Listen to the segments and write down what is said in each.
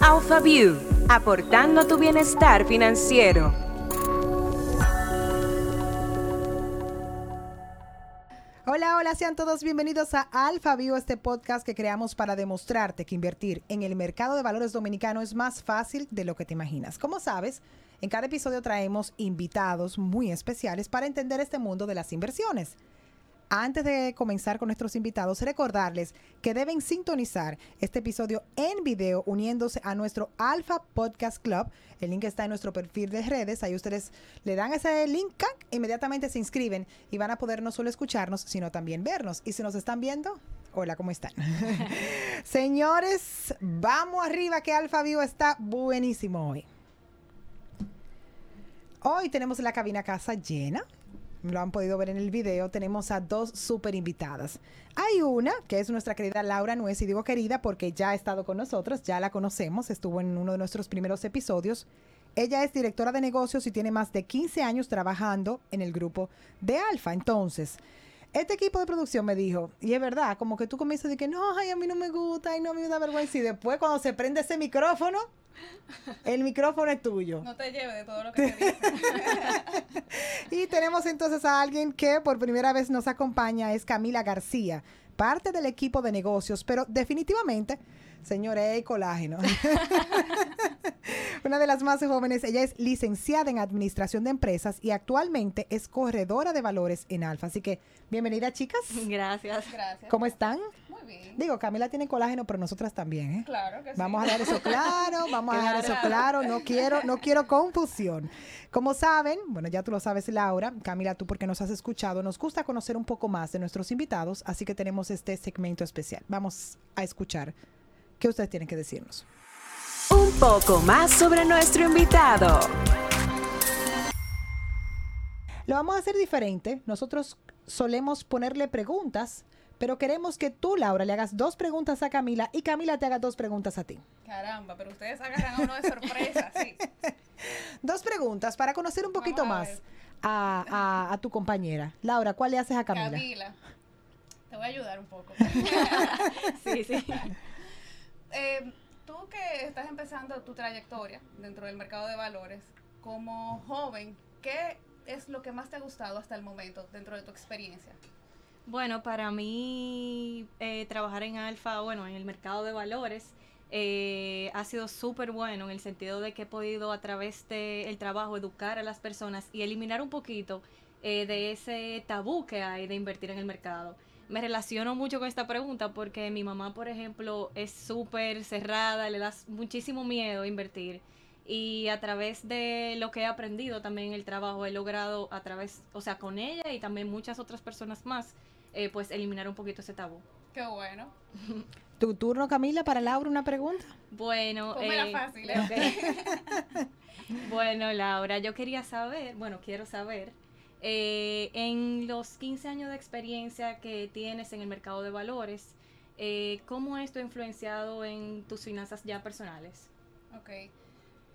AlphaView, aportando tu bienestar financiero. Hola, hola, sean todos bienvenidos a AlphaView, este podcast que creamos para demostrarte que invertir en el mercado de valores dominicano es más fácil de lo que te imaginas. Como sabes, en cada episodio traemos invitados muy especiales para entender este mundo de las inversiones. Antes de comenzar con nuestros invitados, recordarles que deben sintonizar este episodio en video uniéndose a nuestro Alpha Podcast Club. El link está en nuestro perfil de redes. Ahí ustedes le dan ese link, ¡cac! inmediatamente se inscriben y van a poder no solo escucharnos, sino también vernos. Y si nos están viendo, hola, ¿cómo están? Señores, vamos arriba que Alpha Vivo está buenísimo hoy. Hoy tenemos la cabina casa llena lo han podido ver en el video, tenemos a dos súper invitadas. Hay una que es nuestra querida Laura Nuez, y digo querida porque ya ha estado con nosotros, ya la conocemos, estuvo en uno de nuestros primeros episodios. Ella es directora de negocios y tiene más de 15 años trabajando en el grupo de Alfa. Entonces, este equipo de producción me dijo, y es verdad, como que tú comienzas de que no, ay, a mí no me gusta, ay, no, me da vergüenza. Y después cuando se prende ese micrófono, el micrófono es tuyo. No te lleves de todo lo que te dicen. y tenemos entonces a alguien que por primera vez nos acompaña, es Camila García, parte del equipo de negocios, pero definitivamente Señores, colágeno. Una de las más jóvenes, ella es licenciada en Administración de Empresas y actualmente es corredora de valores en Alfa. Así que, bienvenida, chicas. Gracias. Gracias. ¿Cómo están? Muy bien. Digo, Camila tiene colágeno, pero nosotras también, ¿eh? Claro que sí. Vamos a dar eso claro, vamos a dar eso Claro. claro, no quiero, no quiero confusión. Como saben, bueno, ya tú lo sabes, Laura, Camila, tú porque nos has escuchado, nos gusta conocer un poco más de nuestros invitados, así que tenemos este segmento especial. Vamos a escuchar qué ustedes tienen que decirnos. Un poco más sobre nuestro invitado. Lo vamos a hacer diferente. Nosotros solemos ponerle preguntas, pero queremos que tú, Laura, le hagas dos preguntas a Camila y Camila te haga dos preguntas a ti. Caramba, pero ustedes agarran a uno de sorpresa, sí. Dos preguntas para conocer un poquito a más a- a tu compañera. Laura, ¿cuál le haces a Camila? Camila. Te voy a ayudar un poco. Sí, sí. Eh, tú que estás empezando tu trayectoria dentro del mercado de valores, como joven, ¿qué es lo que más te ha gustado hasta el momento dentro de tu experiencia? Bueno, para mí eh, trabajar en Alfa, bueno, en el mercado de valores, eh, ha sido súper bueno en el sentido de que he podido a través del trabajo educar a las personas y eliminar un poquito eh, de ese tabú que hay de invertir en el mercado. Me relaciono mucho con esta pregunta porque mi mamá, por ejemplo, es súper cerrada, le da muchísimo miedo invertir. Y a través de lo que he aprendido también en el trabajo, he logrado a través, o sea, con ella y también muchas otras personas más, eh, pues eliminar un poquito ese tabú. Qué bueno. Tu turno, Camila, para Laura, una pregunta. Bueno, eh, fácil, ok. bueno, Laura, yo quería saber, bueno, quiero saber, eh, en los 15 años de experiencia que tienes en el mercado de valores, eh, ¿cómo esto ha influenciado en tus finanzas ya personales? Ok.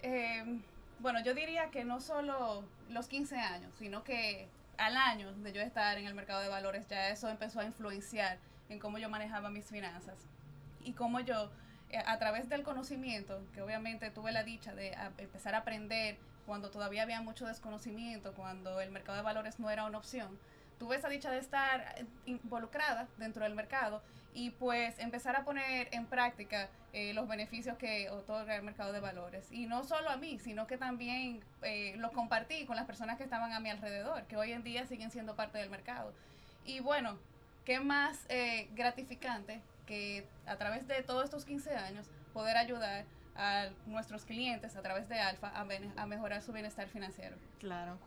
Eh, bueno, yo diría que no solo los 15 años, sino que al año de yo estar en el mercado de valores, ya eso empezó a influenciar en cómo yo manejaba mis finanzas y cómo yo, eh, a través del conocimiento, que obviamente tuve la dicha de empezar a aprender cuando todavía había mucho desconocimiento, cuando el mercado de valores no era una opción, tuve esa dicha de estar eh, involucrada dentro del mercado y pues empezar a poner en práctica eh, los beneficios que otorga el mercado de valores. Y no solo a mí, sino que también eh, los compartí con las personas que estaban a mi alrededor, que hoy en día siguen siendo parte del mercado. Y bueno, qué más eh, gratificante que a través de todos estos 15 años poder ayudar a nuestros clientes a través de Alfa a, mejorar su bienestar financiero. Claro.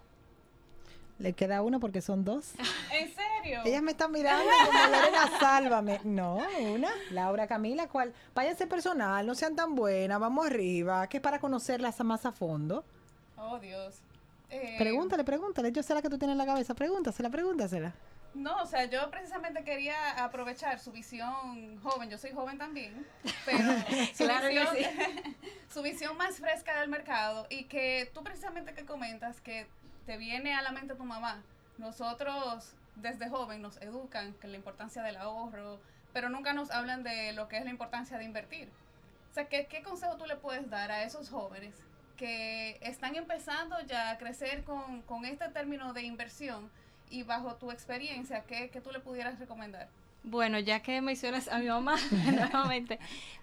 Le queda uno porque son dos. ¿En serio? Ellas me están mirando como Lorena, sálvame. No, una. Laura, Camila, ¿cuál? Váyanse personal, no sean tan buenas, vamos arriba, que es para conocerlas más a fondo. Oh, Dios. Eh, Pregúntale, pregúntale. Yo sé la que tú tienes en la cabeza. Pregúntasela, pregúntasela. No, o sea, yo precisamente quería aprovechar su visión joven, yo soy joven también, pero su, Claro visión, su visión más fresca del mercado y que tú precisamente que comentas que te viene a la mente tu mamá, nosotros desde joven nos educan que la importancia del ahorro, pero nunca nos hablan de lo que es la importancia de invertir. O sea, ¿qué, ¿qué consejo tú le puedes dar a esos jóvenes que están empezando ya a crecer con, con este término de inversión y bajo tu experiencia, ¿qué, qué tú le pudieras recomendar? Bueno, ya que mencionas a mi mamá nuevamente,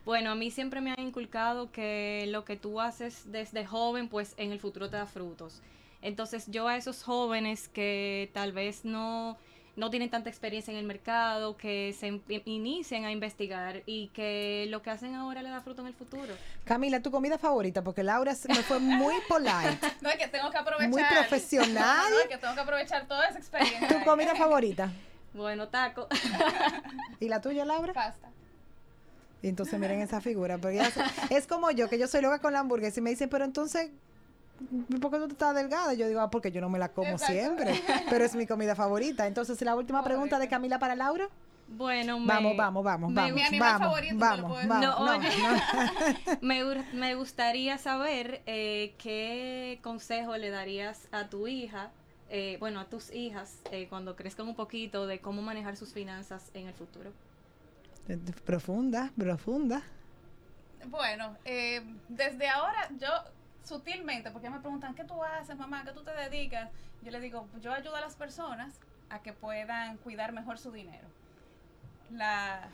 bueno, a mí siempre me han inculcado que lo que tú haces desde joven, pues en el futuro te da frutos. Entonces yo a esos jóvenes que tal vez no, no tienen tanta experiencia en el mercado, que se inicien a investigar y que lo que hacen ahora le da fruto en el futuro. Camila, tu comida favorita, porque Laura me fue muy polite. No, es que tengo que aprovechar. Muy profesional. No, no, es que tengo que aprovechar toda esa experiencia. ¿Tu comida favorita? Bueno, taco. ¿Y la tuya, Laura? Pasta. Y entonces miren esa figura. Porque ella se- es como yo, que yo soy loca con la hamburguesa y me dicen, pero entonces, ¿por qué tú estás delgada? Yo digo, ah, porque yo no me la como Exacto. siempre. Pero es mi comida favorita. Entonces, la última pregunta de. Camila para Laura. Bueno, me, Vamos, vamos, vamos, me vamos. Mi animal vamos, favorito, vamos, puedo vamos. No, no, oye. no. Me, me gustaría saber eh, qué consejo le darías a tu hija, eh, bueno, a tus hijas, eh, cuando crezcan un poquito, de cómo manejar sus finanzas en el futuro. Profunda, profunda. Bueno, eh, desde ahora yo sutilmente, porque me preguntan, ¿qué tú haces, mamá? ¿Qué tú te dedicas? Yo le digo, yo ayudo a las personas a que puedan cuidar mejor su dinero. La,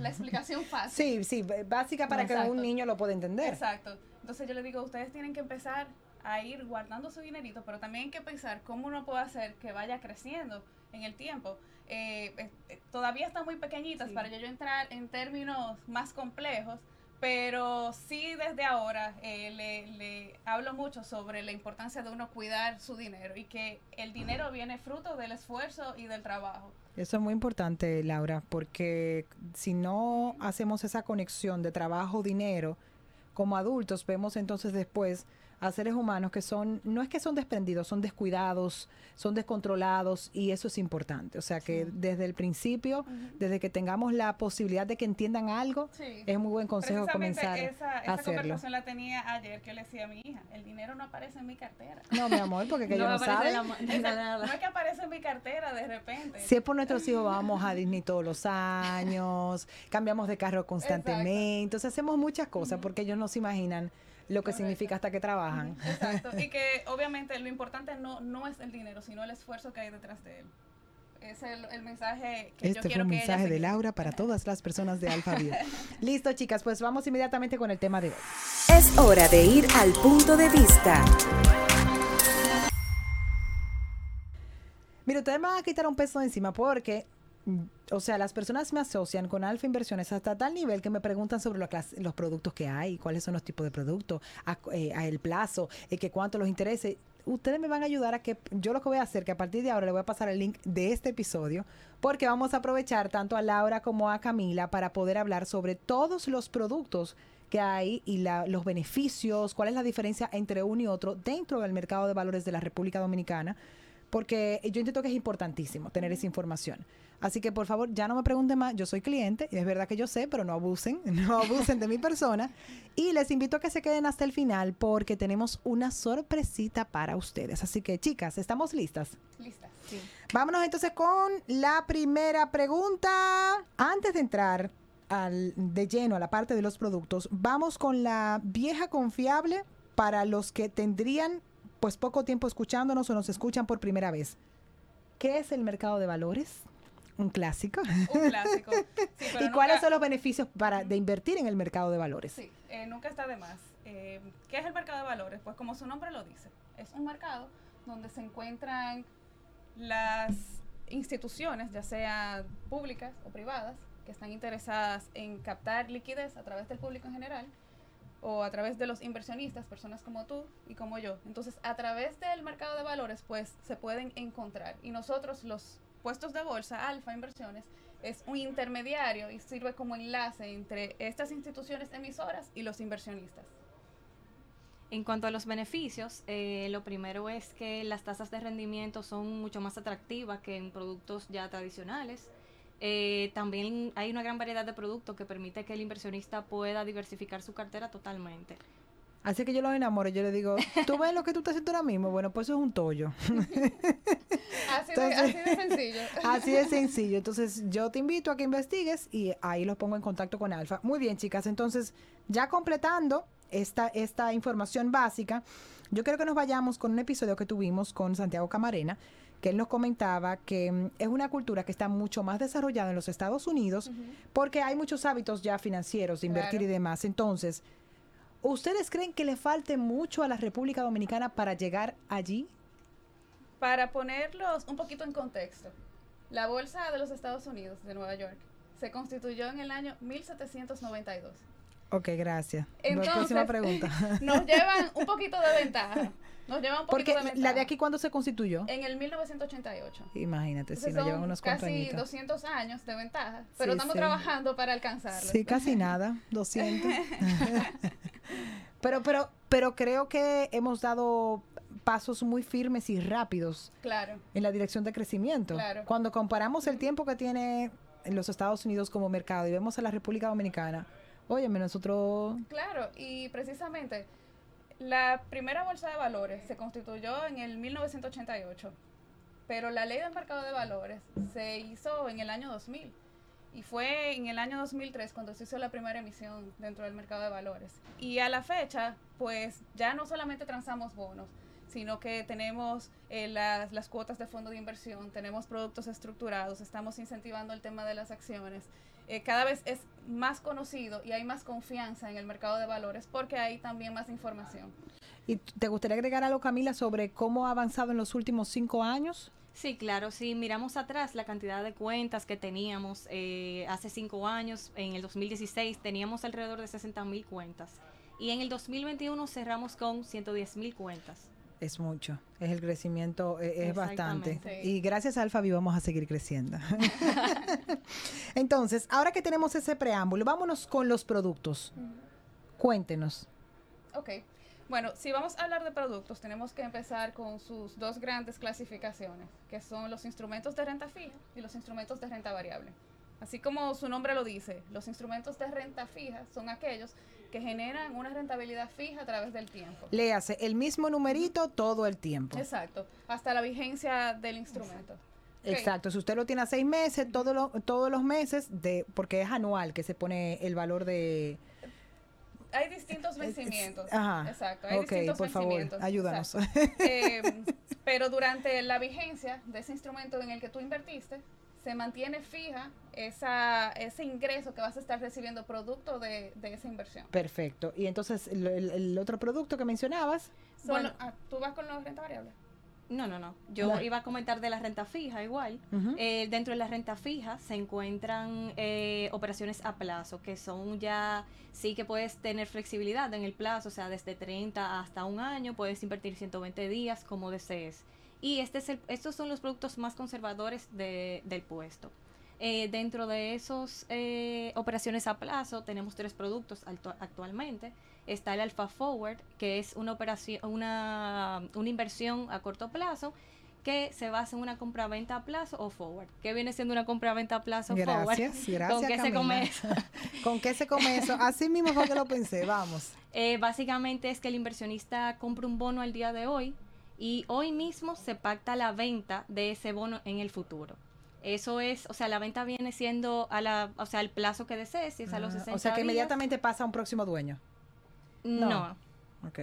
la explicación fácil. Sí, sí, básica para que Exacto. un niño lo pueda entender. Exacto. Entonces yo le digo, ustedes tienen que empezar a ir guardando su dinerito, pero también hay que pensar cómo uno puede hacer que vaya creciendo en el tiempo. Eh, eh, todavía están muy pequeñitas Sí. para yo entrar en términos más complejos, pero sí desde ahora eh, le, le hablo mucho sobre la importancia de uno cuidar su dinero y que el dinero viene fruto del esfuerzo y del trabajo. Eso es muy importante, Laura, porque si no hacemos esa conexión de trabajo-dinero, como adultos vemos entonces después a seres humanos que son, no es que son desprendidos, son descuidados, son descontrolados y eso es importante. O sea que desde el principio, desde que tengamos la posibilidad de que entiendan algo, Sí. es muy buen consejo comenzar esa, a esa hacerlo. conversación la tenía ayer que le decía a mi hija, el dinero no aparece en mi cartera. No, mi amor, porque que no me parece saben. la de Exacto. nada. No es que aparece en mi cartera de repente. Si es por nuestros hijos, vamos a Disney todos los años, cambiamos de carro constantemente, entonces hacemos muchas cosas porque ellos no se imaginan lo que Correcto. significa hasta que trabajan. Exacto. Y que obviamente lo importante no, no es el dinero, sino el esfuerzo que hay detrás de él. Es el, el mensaje que yo Este fue quiero un que mensaje de. Laura para todas las personas de Alfa. Listo, chicas, pues vamos inmediatamente con el tema de hoy. Es hora de ir al punto de vista. Mira, ustedes me van a quitar un peso de encima porque, o sea, las personas me asocian con Alfa Inversiones hasta tal nivel que me preguntan sobre los productos que hay, cuáles son los tipos de productos, a, eh, el plazo, eh, que cuánto los interese. Ustedes me van a ayudar a que yo lo que voy a hacer, que a partir de ahora le voy a pasar el link de este episodio, porque vamos a aprovechar tanto a Laura como a Camila para poder hablar sobre todos los productos que hay y la- los beneficios, cuál es la diferencia entre uno y otro dentro del mercado de valores de la República Dominicana porque yo entiendo que es importantísimo tener esa información. Así que por favor, ya no me pregunten más, yo soy cliente, y es verdad que yo sé, pero no abusen, no abusen de mi persona. Y les invito a que se queden hasta el final porque tenemos una sorpresita para ustedes. Así que chicas, ¿estamos listas? Lista. Sí. Vámonos entonces con la primera pregunta. Antes de entrar al, de lleno a la parte de los productos, vamos con la vieja confiable para los que tendrían pues poco tiempo escuchándonos o nos escuchan por primera vez. ¿Qué es el mercado de valores? Un clásico. Un clásico. Sí, ¿Y cuáles son los beneficios para de invertir en el mercado de valores? Sí, eh, nunca está de más. Eh, ¿Qué es el mercado de valores? Pues como su nombre lo dice, es un mercado donde se encuentran las instituciones, ya sean públicas o privadas, que están interesadas en captar liquidez a través del público en general o a través de los inversionistas, personas como tú y como yo. Entonces, a través del mercado de valores, pues se pueden encontrar. Y nosotros, los puestos de bolsa, Alfa Inversiones, es un intermediario y sirve como enlace entre estas instituciones emisoras y los inversionistas. En cuanto a los beneficios, eh, lo primero es que las tasas de rendimiento son mucho más atractivas que en productos ya tradicionales. Eh, también hay una gran variedad de productos que permite que el inversionista pueda diversificar su cartera totalmente. Así que yo los enamoro. Yo le digo, ¿tú ves lo que tú estás haciendo ahora mismo? Bueno, pues eso es un tollo. Así, de, así de sencillo. Así de sencillo. Entonces, yo te invito a que investigues y ahí los pongo en contacto con Alfa. Muy bien, chicas. Entonces, ya completando esta, esta información básica, yo creo que nos vayamos con un episodio que tuvimos con Santiago Camarena, que él nos comentaba que mm, es una cultura que está mucho más desarrollada en los Estados Unidos porque hay muchos hábitos ya financieros de invertir Claro. y demás. Entonces, ¿ustedes creen que le falte mucho a la República Dominicana para llegar allí? Para ponerlos un poquito en contexto, la Bolsa de los Estados Unidos de Nueva York se constituyó en el año 1792. Ok, gracias. Entonces, Próxima pregunta. Nos llevan un poquito de ventaja. Nos llevan un Porque la de aquí, ¿cuándo se constituyó? En el 1988. Imagínate, si nos llevan unos casi compañitos. 200 años de ventaja, pero Sí, estamos sí. trabajando para alcanzarlo. Sí, casi nada, 200. pero, pero, pero creo que hemos dado pasos muy firmes y rápidos Claro, en la dirección de crecimiento. Claro. Cuando comparamos el tiempo que tiene en los Estados Unidos como mercado y vemos a la República Dominicana, óyeme, nosotros... claro. Y precisamente la primera bolsa de valores se constituyó en el 1988, pero la ley del mercado de valores se hizo en el año 2000. Y fue en el año 2003 cuando se hizo la primera emisión dentro del mercado de valores. Y a la fecha, pues ya no solamente transamos bonos, sino que tenemos eh, las, las cuotas de fondo de inversión, tenemos productos estructurados, estamos incentivando el tema de las acciones. Eh, cada vez es más conocido y hay más confianza en el mercado de valores porque hay también más información. ¿Y te gustaría agregar algo, Camila, sobre cómo ha avanzado en los últimos cinco años? Sí, claro, si miramos atrás la cantidad de cuentas que teníamos eh, hace cinco años, en el 2016 teníamos alrededor de 60 mil cuentas y en el 2021 cerramos con 110 mil cuentas. Es mucho, es el crecimiento, eh, es bastante. Y gracias a Alfabi vamos a seguir creciendo. Entonces, ahora que tenemos ese preámbulo, vámonos con los productos. Cuéntenos. Ok. Bueno, si vamos a hablar de productos, tenemos que empezar con sus dos grandes clasificaciones, que son los instrumentos de renta fija y los instrumentos de renta variable. Así como su nombre lo dice, los instrumentos de renta fija son aquellos que generan una rentabilidad fija a través del tiempo. Léase el mismo numerito todo el tiempo. Exacto, hasta la vigencia del instrumento. Exacto, si usted lo tiene a seis meses, todos los meses, de porque es anual que se pone el valor de... Hay distintos vencimientos. Ajá. Exacto, hay distintos por favor, vencimientos. ayúdanos. Exacto. Eh, pero durante la vigencia de ese instrumento en el que tú invertiste, se mantiene fija esa, ese ingreso que vas a estar recibiendo producto de, de esa inversión. Perfecto. Y entonces, el, el- el otro producto que mencionabas, Bueno, Bueno. ah, ¿tú vas con la renta variable? No, no, no. Yo No. iba a comentar de la renta fija igual. Eh, dentro de la renta fija se encuentran eh, operaciones a plazo, que son ya, sí que puedes tener flexibilidad en el plazo, o sea, desde 30 hasta un año, puedes invertir 120 días como desees. Y este es el- estos son los productos más conservadores de- del puesto. Eh, dentro de esos eh, operaciones a plazo tenemos tres productos actualmente. Está el Alpha Forward, que es una operación, una, una inversión a corto plazo que se basa en una compra-venta a plazo o forward. ¿Qué viene siendo una compra-venta a plazo o forward? gracias, gracias. ¿Con qué se come eso? ¿Con qué se come eso? Así mismo fue que lo pensé, vamos. Eh, básicamente es que el inversionista compra un bono al día de hoy y hoy mismo se pacta la venta de ese bono en el futuro. Eso es, o sea, la venta viene siendo a la, o sea, el plazo que desees, si es a los Ah, 60 o sea que días. inmediatamente pasa a un próximo dueño. No.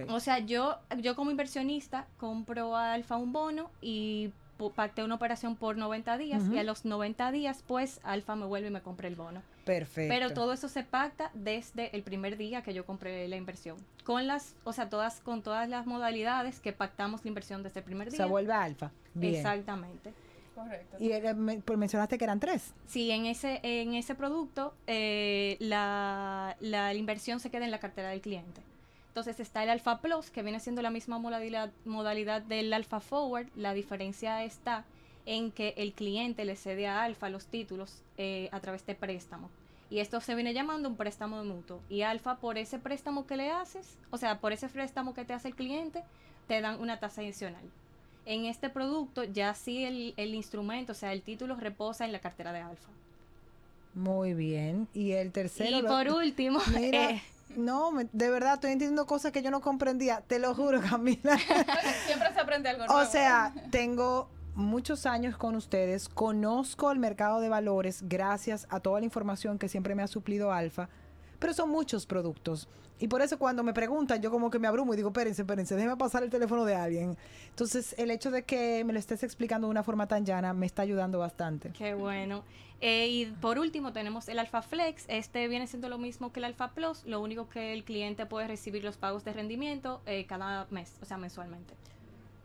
O sea, yo, yo como inversionista compro a Alfa un bono y pacté una operación por 90 días y a los 90 días, pues, Alfa me vuelve y me compra el bono. Perfecto. Pero todo eso se pacta desde el primer día que yo compré la inversión. Con las, o sea, todas, con todas las modalidades que pactamos la inversión desde el primer día. se vuelve alfa. Bien. Exactamente. Correcto. Y eh, me- pues mencionaste que eran tres. Sí, en ese, en ese producto eh, la, la inversión se queda en la cartera del cliente. Entonces está el Alpha Plus, que viene siendo la misma modalidad, modalidad del Alpha Forward. La diferencia está en que el cliente le cede a Alfa los títulos eh, a través de préstamo. Y esto se viene llamando un préstamo de mutuo. Y Alfa, por ese préstamo que le haces, o sea, por ese préstamo que te hace el cliente, te dan una tasa adicional. En este producto ya sí el, el instrumento, o sea, el título reposa en la cartera de Alfa. Muy bien. Y el tercero. y lo- por último, Mira, eh, No, me- de verdad estoy entendiendo cosas que yo no comprendía, te lo juro, Camila. Siempre se aprende algo nuevo. o sea, tengo muchos años con ustedes, conozco el mercado de valores gracias a toda la información que siempre me ha suplido Alfa, pero son muchos productos. Y por eso cuando me preguntan, yo como que me abrumo y digo, espérense, espérense, déjeme pasar el teléfono de alguien. Entonces, el hecho de que me lo estés explicando de una forma tan llana me está ayudando bastante. Qué bueno. Eh, y por último tenemos el Alpha Flex. Este viene siendo lo mismo que el Alpha Plus, lo único que el cliente puede recibir los pagos de rendimiento eh, cada mes, o sea, mensualmente.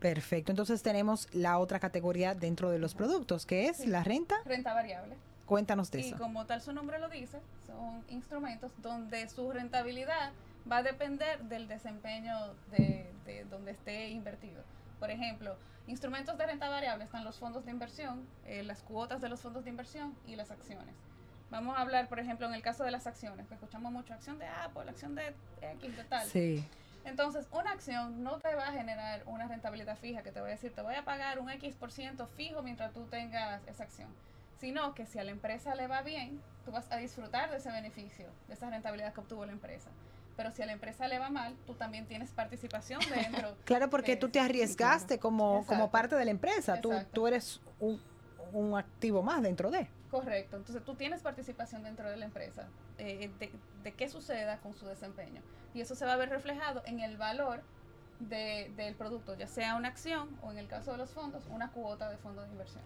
Perfecto. Entonces tenemos la otra categoría dentro de los productos, que es Sí. la renta. Renta variable. Cuéntanos de Y eso. como tal su nombre lo dice, son instrumentos donde su rentabilidad va a depender del desempeño de, de donde esté invertido. Por ejemplo, instrumentos de renta variable están los fondos de inversión, eh, las cuotas de los fondos de inversión y las acciones. Vamos a hablar, por ejemplo, en el caso de las acciones, que escuchamos mucho acción de Apple, acción de X, de tal. Sí. Entonces, una acción no te va a generar una rentabilidad fija que te voy a decir, te voy a pagar un X por ciento fijo mientras tú tengas esa acción. Sino que si a la empresa le va bien, tú vas a disfrutar de ese beneficio, de esa rentabilidad que obtuvo la empresa. Pero si a la empresa le va mal, tú también tienes participación dentro. Claro, porque tú te arriesgaste como, como parte de la empresa. Tú, tú eres un, un activo más dentro de. Correcto. Entonces tú tienes participación dentro de la empresa eh, de, de qué suceda con su desempeño. Y eso se va a ver reflejado en el valor de- del producto, ya sea una acción o en el caso de los fondos, una cuota de fondo de inversión.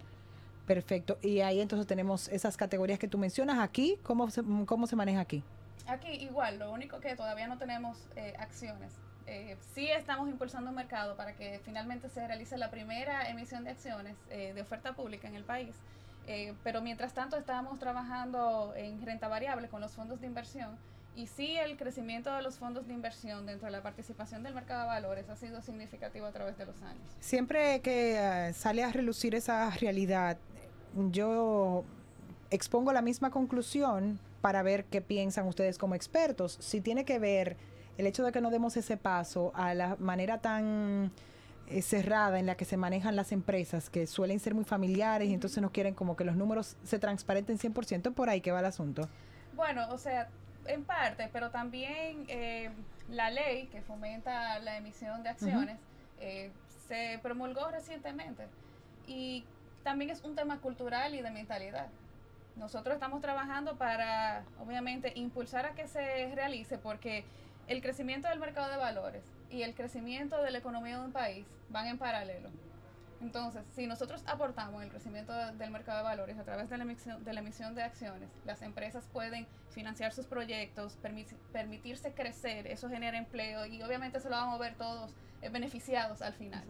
Perfecto. Y ahí entonces tenemos esas categorías que tú mencionas aquí. ¿Cómo se, cómo se maneja aquí? Aquí igual, lo único que todavía no tenemos eh, acciones. Eh, sí estamos impulsando un mercado para que finalmente se realice la primera emisión de acciones de oferta pública en el país. Eh, pero mientras tanto estamos trabajando en renta variable con los fondos de inversión y sí el crecimiento de los fondos de inversión dentro de la participación del mercado de valores ha sido significativo a través de los años. Siempre que eh, sale a relucir esa realidad, yo expongo la misma conclusión para ver qué piensan ustedes como expertos. Si tiene que ver el hecho de que no demos ese paso a la manera tan eh, cerrada en la que se manejan las empresas, que suelen ser muy familiares y entonces no quieren como que los números se transparenten 100%, por ahí que va el asunto. Bueno, o sea, en parte, pero también eh, la ley que fomenta la emisión de acciones eh, se promulgó recientemente y también es un tema cultural y de mentalidad. Nosotros estamos trabajando para, obviamente, impulsar a que se realice porque el crecimiento del mercado de valores y el crecimiento de la economía de un país van en paralelo. Entonces, si nosotros aportamos el crecimiento de- del mercado de valores a través de la, emisión, de acciones, las empresas pueden financiar sus proyectos, permi- permitirse crecer, eso genera empleo y obviamente se lo vamos a ver todos eh, beneficiados al final.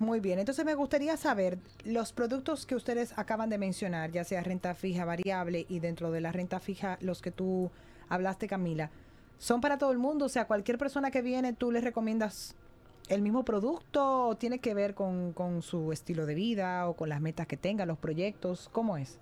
Muy bien, entonces me gustaría saber los productos que ustedes acaban de mencionar, ya sea renta fija, variable y dentro de la renta fija los que tú hablaste, Camila, ¿son para todo el mundo? O sea, cualquier persona que viene, ¿tú les recomiendas el mismo producto o tiene que ver con, con su estilo de vida o con las metas que tenga, los proyectos? ¿Cómo es?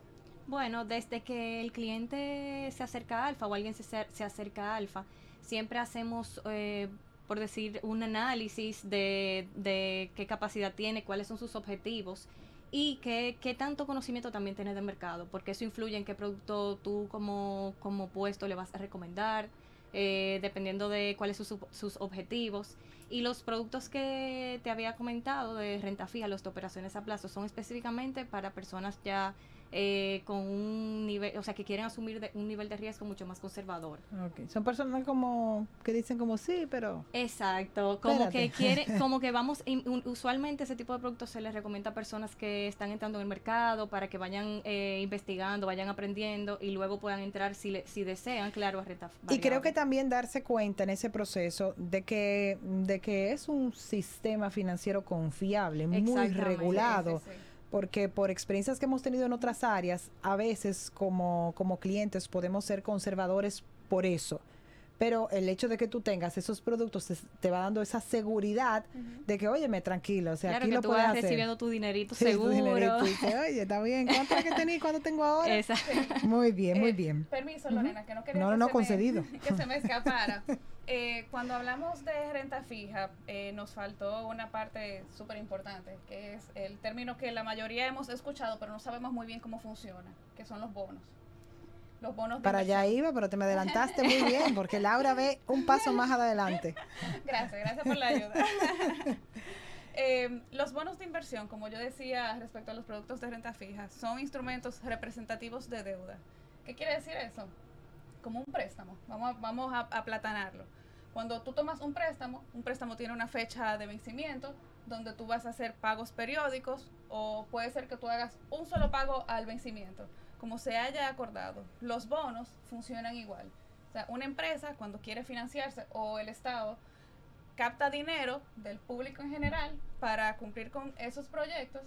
Bueno, desde que el cliente se acerca a Alfa o alguien se, se acerca a Alfa, siempre hacemos, eh, por decir, un análisis de, de qué capacidad tiene, cuáles son sus objetivos y qué, qué tanto conocimiento también tiene del mercado, porque eso influye en qué producto tú como, como puesto le vas a recomendar, eh, dependiendo de cuáles son sus, objetivos. Y los productos que te había comentado de renta fija, los operaciones a plazo, son específicamente para personas ya eh, con un nivel, o sea, que quieren asumir de- un nivel de riesgo mucho más conservador. Son personas como que dicen como sí, pero... Exacto, como Espérate. que quiere, como que vamos, in- un- usualmente ese tipo de productos se les recomienda a personas que están entrando en el mercado para que vayan eh, investigando, vayan aprendiendo y luego puedan entrar si, le- si desean, claro, a renta Y creo que también darse cuenta en ese proceso de que, de que es un sistema financiero confiable, muy regulado, Sí, sí, sí. Porque por experiencias que hemos tenido en otras áreas, a veces como, como clientes podemos ser conservadores por eso. Pero el hecho de que tú tengas esos productos te, te va dando esa seguridad de que, oye, me tranquilo, o sea, claro aquí que lo tú puedes vas hacer. recibiendo tu dinerito Sí, tu seguro. dinerito, y dice, oye, está bien, ¿cuánto es que tenía y cuánto tengo ahora? Esa- Muy bien, muy Eh, bien. Permiso. Lorena, que no quería No, que no, se concedido. Me, que se me escapara. Eh, cuando hablamos de renta fija, eh, nos faltó una parte súper importante, que es el término que la mayoría hemos escuchado, pero no sabemos muy bien cómo funciona, que son los bonos. Los bonos de Para allá inversión. iba, pero te me adelantaste muy bien, porque Laura ve un paso más adelante. Gracias, gracias por la ayuda. Eh, los bonos de inversión, como yo decía respecto a los productos de renta fija, son instrumentos representativos de deuda. ¿Qué quiere decir eso? Como un préstamo. Vamos, a, vamos a aplatanarlo. Cuando tú tomas un préstamo, un préstamo tiene una fecha de vencimiento donde tú vas a hacer pagos periódicos o puede ser que tú hagas un solo pago al vencimiento, como se haya acordado. Los bonos funcionan igual. O sea, una empresa cuando quiere financiarse o el Estado capta dinero del público en general para cumplir con esos proyectos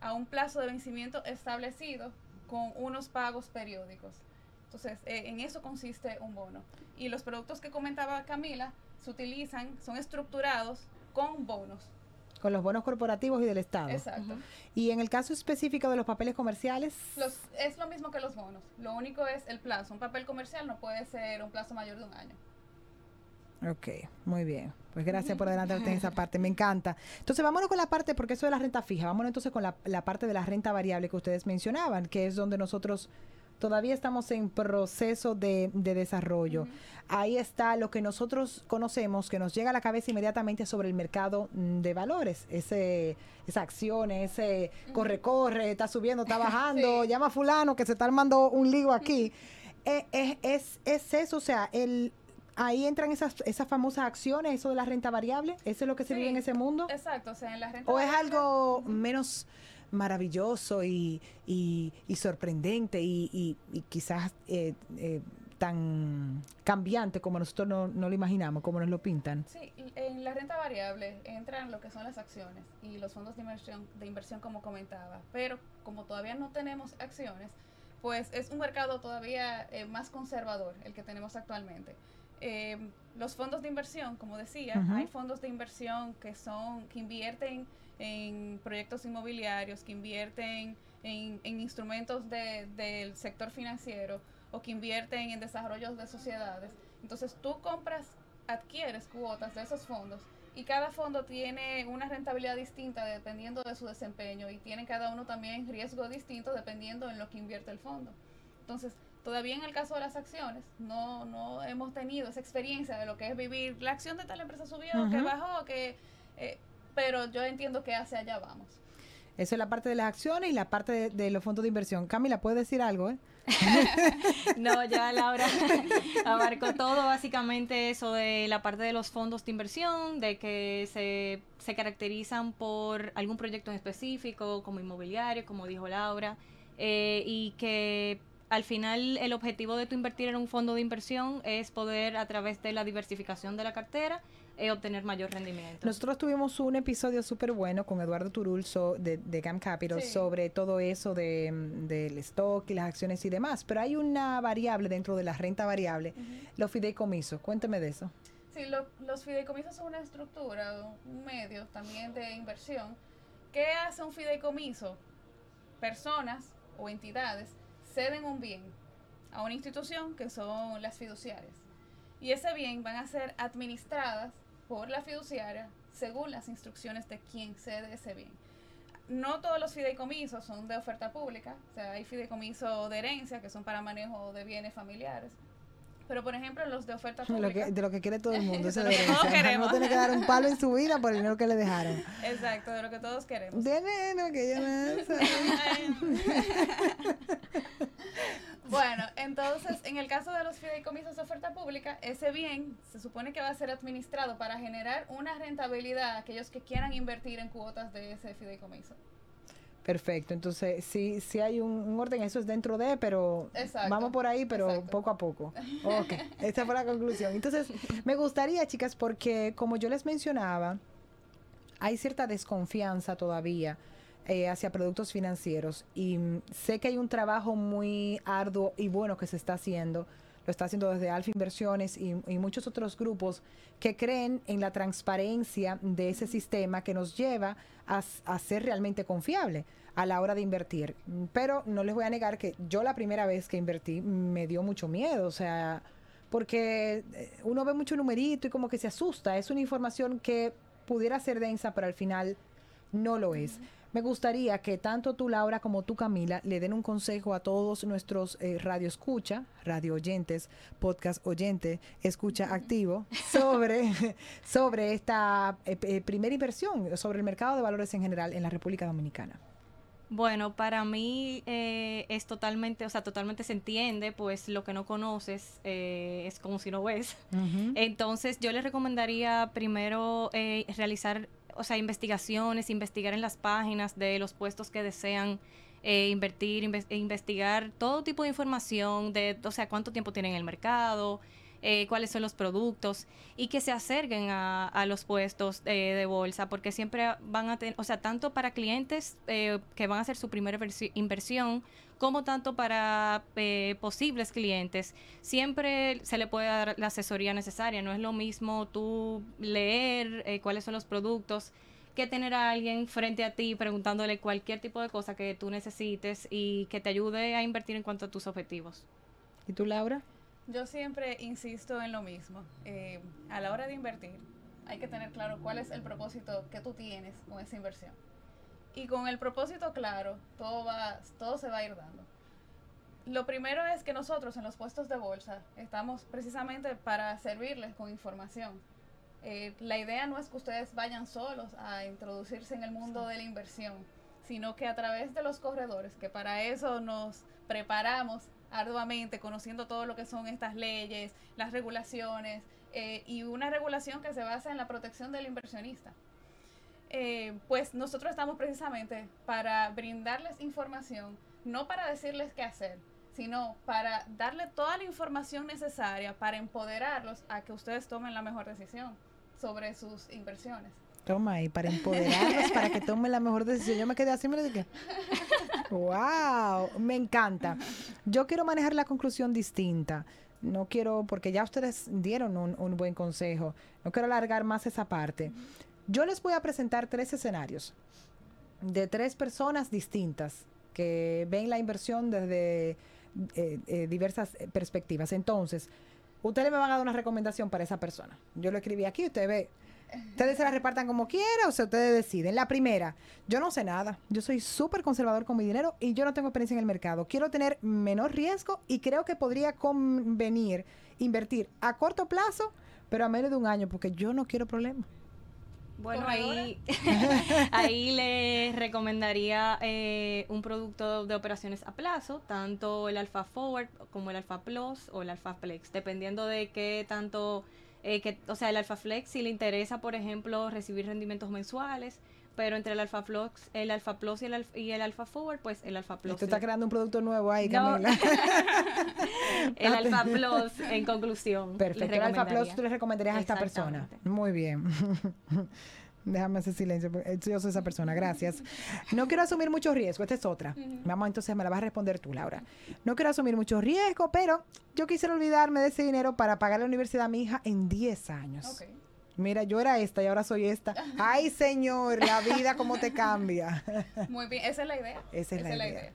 a un plazo de vencimiento establecido con unos pagos periódicos. Entonces, eh, en eso consiste un bono. Y los productos que comentaba Camila se utilizan, son estructurados con bonos. Con los bonos corporativos y del Estado. Exacto. Y en el caso específico de los papeles comerciales, Los, es lo mismo que los bonos. Lo único es el plazo. Un papel comercial no puede ser un plazo mayor de un año. Ok, muy bien. Pues gracias por adelantarte en esa parte, me encanta. Entonces vámonos con la parte, porque eso de la renta fija, vámonos entonces con la, la parte de la renta variable que ustedes mencionaban, que es donde nosotros todavía estamos en proceso de, de desarrollo. Ahí está lo que nosotros conocemos, que nos llega a la cabeza inmediatamente sobre el mercado mm, de valores, ese, esas acciones, ese corre, corre, está subiendo, está bajando, Sí. llama a fulano que se está armando un lío aquí. Eh, es, es, es eso, o sea, el, ahí entran esas, esas famosas acciones, eso de la renta variable, ¿eso es lo que se Sí, vive en ese mundo? Exacto, o sea, en la renta ¿O es variable- algo menos maravilloso y, y, y sorprendente y, y- quizás eh, eh, tan cambiante como nosotros no, no lo imaginamos, como nos lo pintan? Sí, en la renta variable entran lo que son las acciones y los fondos de inversión, de inversión como comentaba, pero como todavía no tenemos acciones, pues es un mercado todavía eh, más conservador el que tenemos actualmente. Eh, los fondos de inversión, como decía, Ujú. hay fondos de inversión que son que invierten en proyectos inmobiliarios, que invierten en, en instrumentos de- del sector financiero o que invierten en desarrollos de sociedades. Entonces tú compras, adquieres cuotas de esos fondos y cada fondo tiene una rentabilidad distinta dependiendo de su desempeño y tiene cada uno también riesgo distinto dependiendo en lo que invierte el fondo. Entonces, todavía en el caso de las acciones, no, no hemos tenido esa experiencia de lo que es vivir, la acción de tal empresa subió, que Ujú. bajó, que... eh, pero yo entiendo que hacia allá vamos. Eso es la parte de las acciones y la parte de, de los fondos de inversión. Camila, ¿puedes decir algo? eh? No, ya Laura abarcó todo, básicamente eso de la parte de los fondos de inversión, de que se, se caracterizan por algún proyecto en específico, como inmobiliario, como dijo Laura, eh, y que al final el objetivo de tu invertir en un fondo de inversión es poder, a través de la diversificación de la cartera, eh, obtener mayor rendimiento. Nosotros tuvimos un episodio súper bueno con Eduardo Turul so- de, de GAM Capital Sí. sobre todo eso de, mm, del stock y las acciones y demás, pero hay una variable dentro de la renta variable, los fideicomisos. Cuénteme de eso. Sí, lo- los fideicomisos son una estructura, un medio también de inversión. ¿Qué hace un fideicomiso? Personas o entidades ceden un bien a una institución que son las fiduciarias. Y ese bien van a ser administradas por la fiduciaria según las instrucciones de quien cede ese bien. No todos los fideicomisos son de oferta pública, o sea, hay fideicomisos de herencia que son para manejo de bienes familiares. Pero, por ejemplo, los de oferta De lo, pública. que, de lo que quiere todo el mundo. eso De lo que todos queremos. No tiene que dar un palo en su vida por el dinero que le dejaron. Exacto, de lo que todos queremos. De que yo no. bueno, entonces, en el caso de los fideicomisos de oferta pública, ese bien se supone que va a ser administrado para generar una rentabilidad a aquellos que quieran invertir en cuotas de ese fideicomiso. Perfecto, entonces sí, sí hay un, un orden, eso es dentro de, pero Exacto, vamos por ahí, pero exacto. poco a poco. Ok, esa fue la conclusión. Entonces, me gustaría, chicas, porque como yo les mencionaba, hay cierta desconfianza todavía eh, hacia productos financieros y mm, sé que hay un trabajo muy arduo y bueno que se está haciendo. Lo está haciendo desde Alfa Inversiones y, muchos otros grupos que creen en la transparencia de ese sistema que nos lleva a, a ser realmente confiable a la hora de invertir. Pero no les voy a negar que yo la primera vez que invertí me dio mucho miedo, o sea, porque eh, uno ve mucho numerito y como que se asusta. Es una información que pudiera ser densa, pero al final no lo es. Me gustaría que tanto tú, Laura, como tú, Camila, le den un consejo a todos nuestros eh, radio escucha, radio oyentes, podcast oyente, escucha activo, sobre, sobre esta eh, eh, primera inversión, sobre el mercado de valores en general en la República Dominicana. Bueno, para mí eh, es totalmente, o sea, totalmente se entiende, pues lo que no conoces eh, es como si no ves. Entonces, yo les recomendaría primero eh, realizar, o sea, investigaciones, investigar en las páginas de los puestos que desean invertir, investigar todo tipo de información de, o sea, cuánto tiempo tienen en el mercado, eh, cuáles son los productos y que se acerquen a, los puestos eh, de bolsa, porque siempre van a tener, o sea, tanto para clientes eh, que van a hacer su primera inversión, como tanto para posibles clientes, siempre se le puede dar la asesoría necesaria. No es lo mismo tú leer cuáles son los productos que tener a alguien frente a ti preguntándole cualquier tipo de cosa que tú necesites y que te ayude a invertir en cuanto a tus objetivos. ¿Y tú, Laura? Yo siempre insisto en lo mismo. Eh, a la hora de invertir, hay que tener claro cuál es el propósito que tú tienes con esa inversión. Y con el propósito claro, todo, va, todo se va a ir dando. Lo primero es que nosotros en los puestos de bolsa estamos precisamente para servirles con información. Eh, la idea no es que ustedes vayan solos a introducirse en el mundo de la inversión, sino que a través de los corredores, que para eso nos preparamos arduamente, conociendo todo lo que son estas leyes, las regulaciones eh, y una regulación que se basa en la protección del inversionista. Eh, pues nosotros estamos precisamente para brindarles información, no para decirles qué hacer, sino para darle toda la información necesaria para empoderarlos a que ustedes tomen la mejor decisión sobre sus inversiones. Toma, y para empoderarlos, para que tomen la mejor decisión. Yo me quedé así, me dije, wow, me encanta. Yo quiero manejar la conclusión distinta. No quiero, porque ya ustedes dieron un, buen consejo. No quiero alargar más esa parte. Yo les voy a presentar tres escenarios de tres personas distintas que ven la inversión desde eh, eh, diversas perspectivas. Entonces, ustedes me van a dar una recomendación para esa persona. Yo lo escribí aquí, usted ve Ustedes se la repartan como quieran o sea, ustedes deciden. La primera, yo no sé nada. Yo soy súper conservador con mi dinero y yo no tengo experiencia en el mercado. Quiero tener menor riesgo y creo que podría convenir invertir a corto plazo, pero a menos de un año, porque yo no quiero problemas. Bueno, ahí, ahí les recomendaría eh, un producto de operaciones a plazo, tanto el Alpha Forward como el Alpha Plus o el Alpha Flex, dependiendo de qué tanto eh, que, o sea, el Alpha Flex, si le interesa, por ejemplo, recibir rendimientos mensuales, pero entre el Alpha Flex, el Alpha Plus y el, y el Alpha Forward, pues el Alpha Plus. Usted está creando un producto nuevo ahí, Camila. el Alpha Plus, en conclusión. Perfecto. El Alpha Plus tú le recomendarías a esta persona. Muy bien. Déjame ese silencio, porque yo soy esa persona, gracias. No quiero asumir mucho riesgo, esta es otra. Vamos, entonces me la vas a responder tú, Laura. No quiero asumir mucho riesgo, pero yo quisiera olvidarme de ese dinero para pagar la universidad a mi hija en 10 años. Mira, yo era esta y ahora soy esta. Ay, señor, la vida cómo te cambia. Muy bien, esa es la idea. Esa es, la, idea.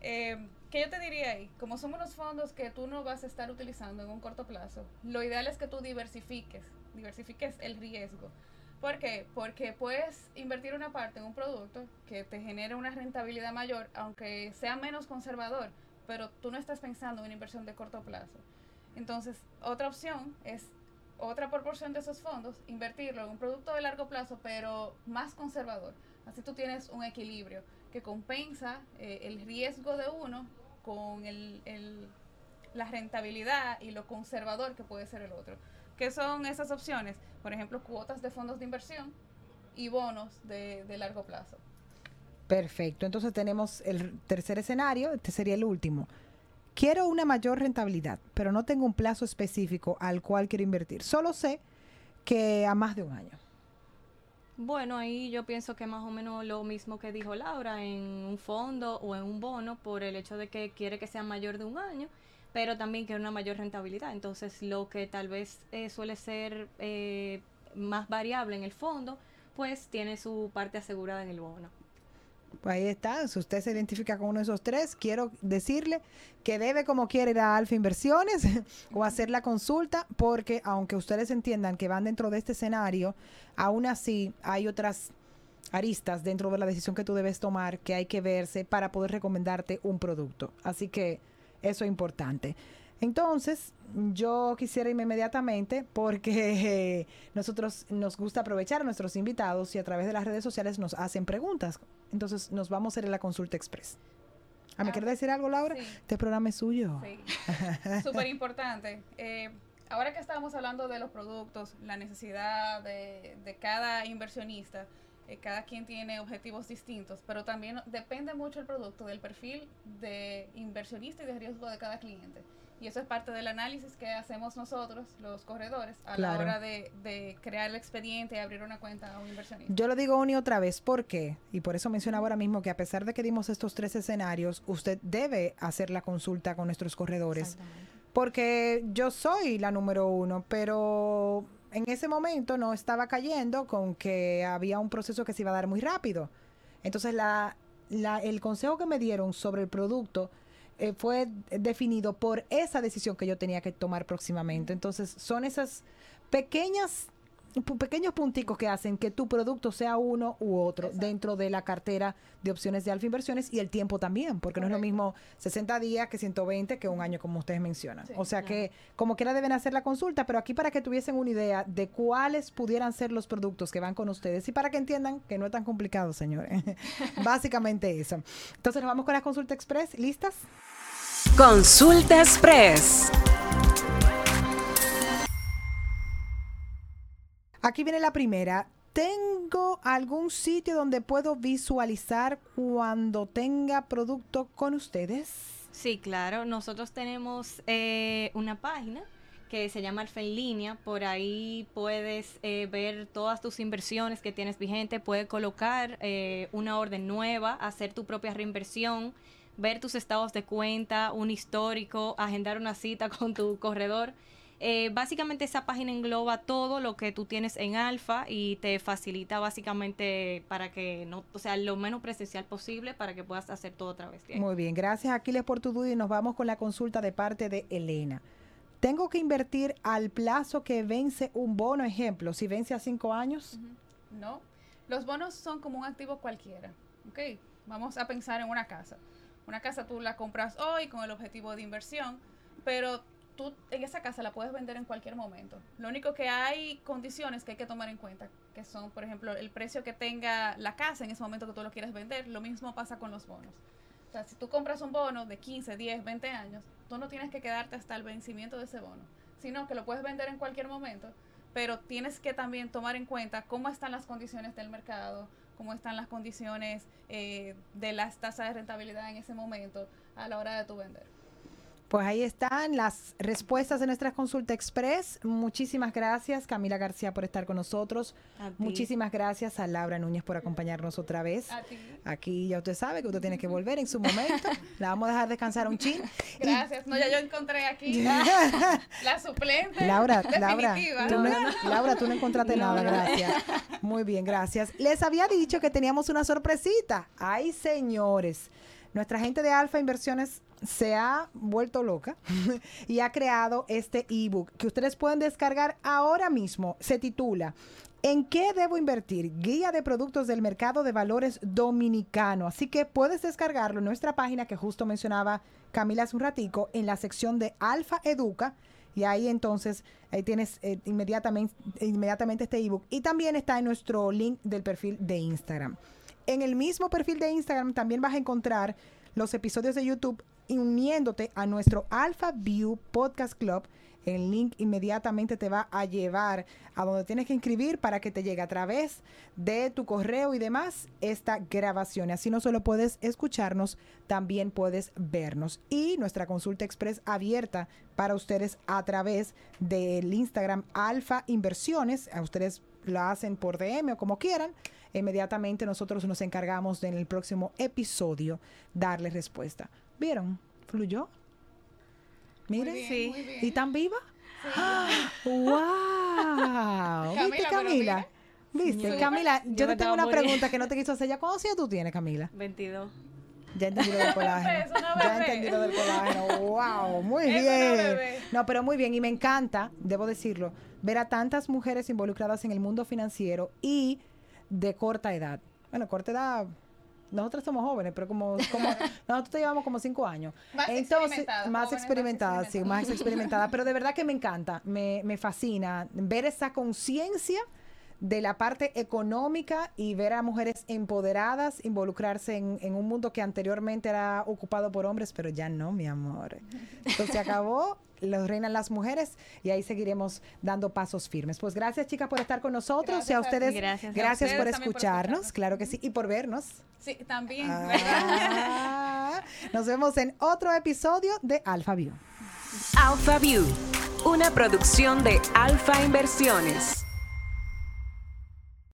Eh, ¿Qué yo te diría ahí? Como son unos fondos que tú no vas a estar utilizando en un corto plazo, lo ideal es que tú diversifiques, diversifiques el riesgo. ¿Por qué? Porque puedes invertir una parte en un producto que te genere una rentabilidad mayor, aunque sea menos conservador, pero tú no estás pensando en una inversión de corto plazo. Entonces, otra opción es otra proporción de esos fondos, invertirlo en un producto de largo plazo, pero más conservador. Así tú tienes un equilibrio que compensa eh, el riesgo de uno con el, la rentabilidad y lo conservador que puede ser el otro. ¿Qué son esas opciones? Por ejemplo, cuotas de fondos de inversión y bonos de, largo plazo. Perfecto. Entonces tenemos el tercer escenario, este sería el último. Quiero una mayor rentabilidad, pero no tengo un plazo específico al cual quiero invertir. Solo sé que a más de un año. Bueno, ahí yo pienso que más o menos lo mismo que dijo Laura, en un fondo o en un bono, por el hecho de que quiere que sea mayor de un año pero también que una mayor rentabilidad. Entonces, lo que tal vez eh, suele ser eh, más variable en el fondo, pues tiene su parte asegurada en el bono. Pues ahí está, si usted se identifica con uno de esos tres, quiero decirle que debe como quiere ir a Alfa Inversiones o hacer la consulta, porque aunque ustedes entiendan que van dentro de este escenario, aún así hay otras aristas dentro de la decisión que tú debes tomar que hay que verse para poder recomendarte un producto. Así que eso es importante. Entonces, yo quisiera irme inmediatamente porque nosotros nos gusta aprovechar a nuestros invitados y a través de las redes sociales nos hacen preguntas. Entonces, nos vamos a hacer la consulta express. ¿Ah, ¿Me Ah, quiere decir algo, Laura? sí. Este programa es suyo. Sí, súper importante. Eh, ahora que estábamos hablando de los productos, la necesidad de, de cada inversionista, eh, cada quien tiene objetivos distintos, pero también depende mucho el producto del perfil de inversionista y de riesgo de cada cliente. Y eso es parte del análisis que hacemos nosotros, los corredores, a Claro. la hora de, de crear el expediente y abrir una cuenta a un inversionista. Yo lo digo una y otra vez, ¿por qué? Y por eso mencionaba ahora mismo que a pesar de que dimos estos tres escenarios, usted debe hacer la consulta con nuestros corredores. Porque yo soy la número uno, pero en ese momento no estaba cayendo con que había un proceso que se iba a dar muy rápido. Entonces, la, la- el consejo que me dieron sobre el producto eh, fue definido por esa decisión que yo tenía que tomar próximamente. Entonces, son esas pequeñas pequeños punticos que hacen que tu producto sea uno u otro Exacto. dentro de la cartera de opciones de Alfa Inversiones y el tiempo también, porque no es lo mismo 60 días que 120 que un año como ustedes mencionan. Sí, o sea claro. que como quiera deben hacer la consulta, pero aquí para que tuviesen una idea de cuáles pudieran ser los productos que van con ustedes y para que entiendan que no es tan complicado, señores. Básicamente eso. Entonces nos vamos con la consulta express, ¿listas? Consulta Express. Aquí viene la primera. ¿Tengo algún sitio donde puedo visualizar cuando tenga producto con ustedes? Sí, claro. Nosotros tenemos eh, una página que se llama Alfa en línea. Por ahí puedes eh, ver todas tus inversiones que tienes vigente. Puedes colocar eh, una orden nueva, hacer tu propia reinversión, ver tus estados de cuenta, un histórico, agendar una cita con tu corredor. Eh, básicamente esa página engloba todo lo que tú tienes en Alfa y te facilita básicamente para que no, o sea, lo menos presencial posible para que puedas hacer todo a través de ahí. Muy bien, gracias Aquiles por tu duda y nos vamos con la consulta de parte de Elena. ¿Tengo que invertir al plazo que vence un bono? Ejemplo, si vence a cinco años. No, los bonos son como un activo cualquiera. ¿ok? Vamos a pensar en una casa. Una casa tú la compras hoy con el objetivo de inversión, pero tú en esa casa la puedes vender en cualquier momento. Lo único que hay condiciones que hay que tomar en cuenta, que son, por ejemplo, el precio que tenga la casa en ese momento que tú lo quieres vender. Lo mismo pasa con los bonos. O sea, si tú compras un bono de 15, 10, 20 años, tú no tienes que quedarte hasta el vencimiento de ese bono, sino que lo puedes vender en cualquier momento, pero tienes que también tomar en cuenta cómo están las condiciones del mercado, cómo están las condiciones eh, de las tasas de rentabilidad en ese momento a la hora de tu vender. Pues ahí están las respuestas de nuestra consulta express. Muchísimas gracias Camila García por estar con nosotros. Muchísimas gracias a Laura Núñez por acompañarnos otra vez. Aquí ya usted sabe que usted tiene que volver en su momento. La vamos a dejar descansar un chin. Y- Gracias. No, ya yo encontré aquí la, la suplente Laura, Laura, tú no, Laura, tú no encontraste No, nada, gracias. Muy bien, gracias. Les había dicho que teníamos una sorpresita. Ay, señores, nuestra gente de Alfa Inversiones se ha vuelto loca y ha creado este ebook que ustedes pueden descargar ahora mismo. Se titula ¿En qué debo invertir? Guía de productos del mercado de valores dominicano. Así que puedes descargarlo en nuestra página que justo mencionaba Camila hace un ratico en la sección de Alfa Educa. Y ahí entonces ahí tienes eh, inmediatamente, inmediatamente este ebook. Y también está en nuestro link del perfil de Instagram. En el mismo perfil de Instagram también vas a encontrar los episodios de YouTube uniéndote a nuestro Alpha View Podcast Club. El link inmediatamente te va a llevar a donde tienes que inscribir para que te llegue a través de tu correo y demás esta grabación. Así no solo puedes escucharnos, también puedes vernos. Y nuestra consulta express abierta para ustedes a través del Instagram Alfa Inversiones. A ustedes la hacen por DM o como quieran. Inmediatamente nosotros nos encargamos de en el próximo episodio darle respuesta. ¿Vieron? ¿Fluyó? Mire. Muy bien, Sí. muy bien. ¿Y tan viva? Sí. ¡Wow! ¿Viste, Camila? ¿Viste? Sí. Camila, yo, Yo te tengo una pregunta que no te quiso hacer ya. ¿Cuántos años tú tienes, Camila? 22. Ya entendí lo del colágeno. Ya entendí lo del colágeno. ¡Wow! Muy Es bien. No, pero muy bien. Y me encanta, debo decirlo, ver a tantas mujeres involucradas en el mundo financiero y de corta edad. bueno, corta edad, nosotros somos jóvenes, pero como, como nosotros te llevamos como cinco años. Más Entonces, experimentadas, más jóvenes más experimentada, sí, más experimentada. Pero de verdad que me encanta, me, me fascina ver esa conciencia de la parte económica y ver a mujeres empoderadas involucrarse en, en un mundo que anteriormente era ocupado por hombres, pero ya no, mi amor. Entonces se acabó, los reinan las mujeres y ahí seguiremos dando pasos firmes. Pues gracias, chicas, por estar con nosotros y a Gracias a ti. ustedes, Gracias a gracias ustedes por también por escucharnos, escucharnos. claro que sí, y por vernos. Sí, también. Ah, nos vemos en otro episodio de Alpha View. Alpha View, una producción de Alfa Inversiones.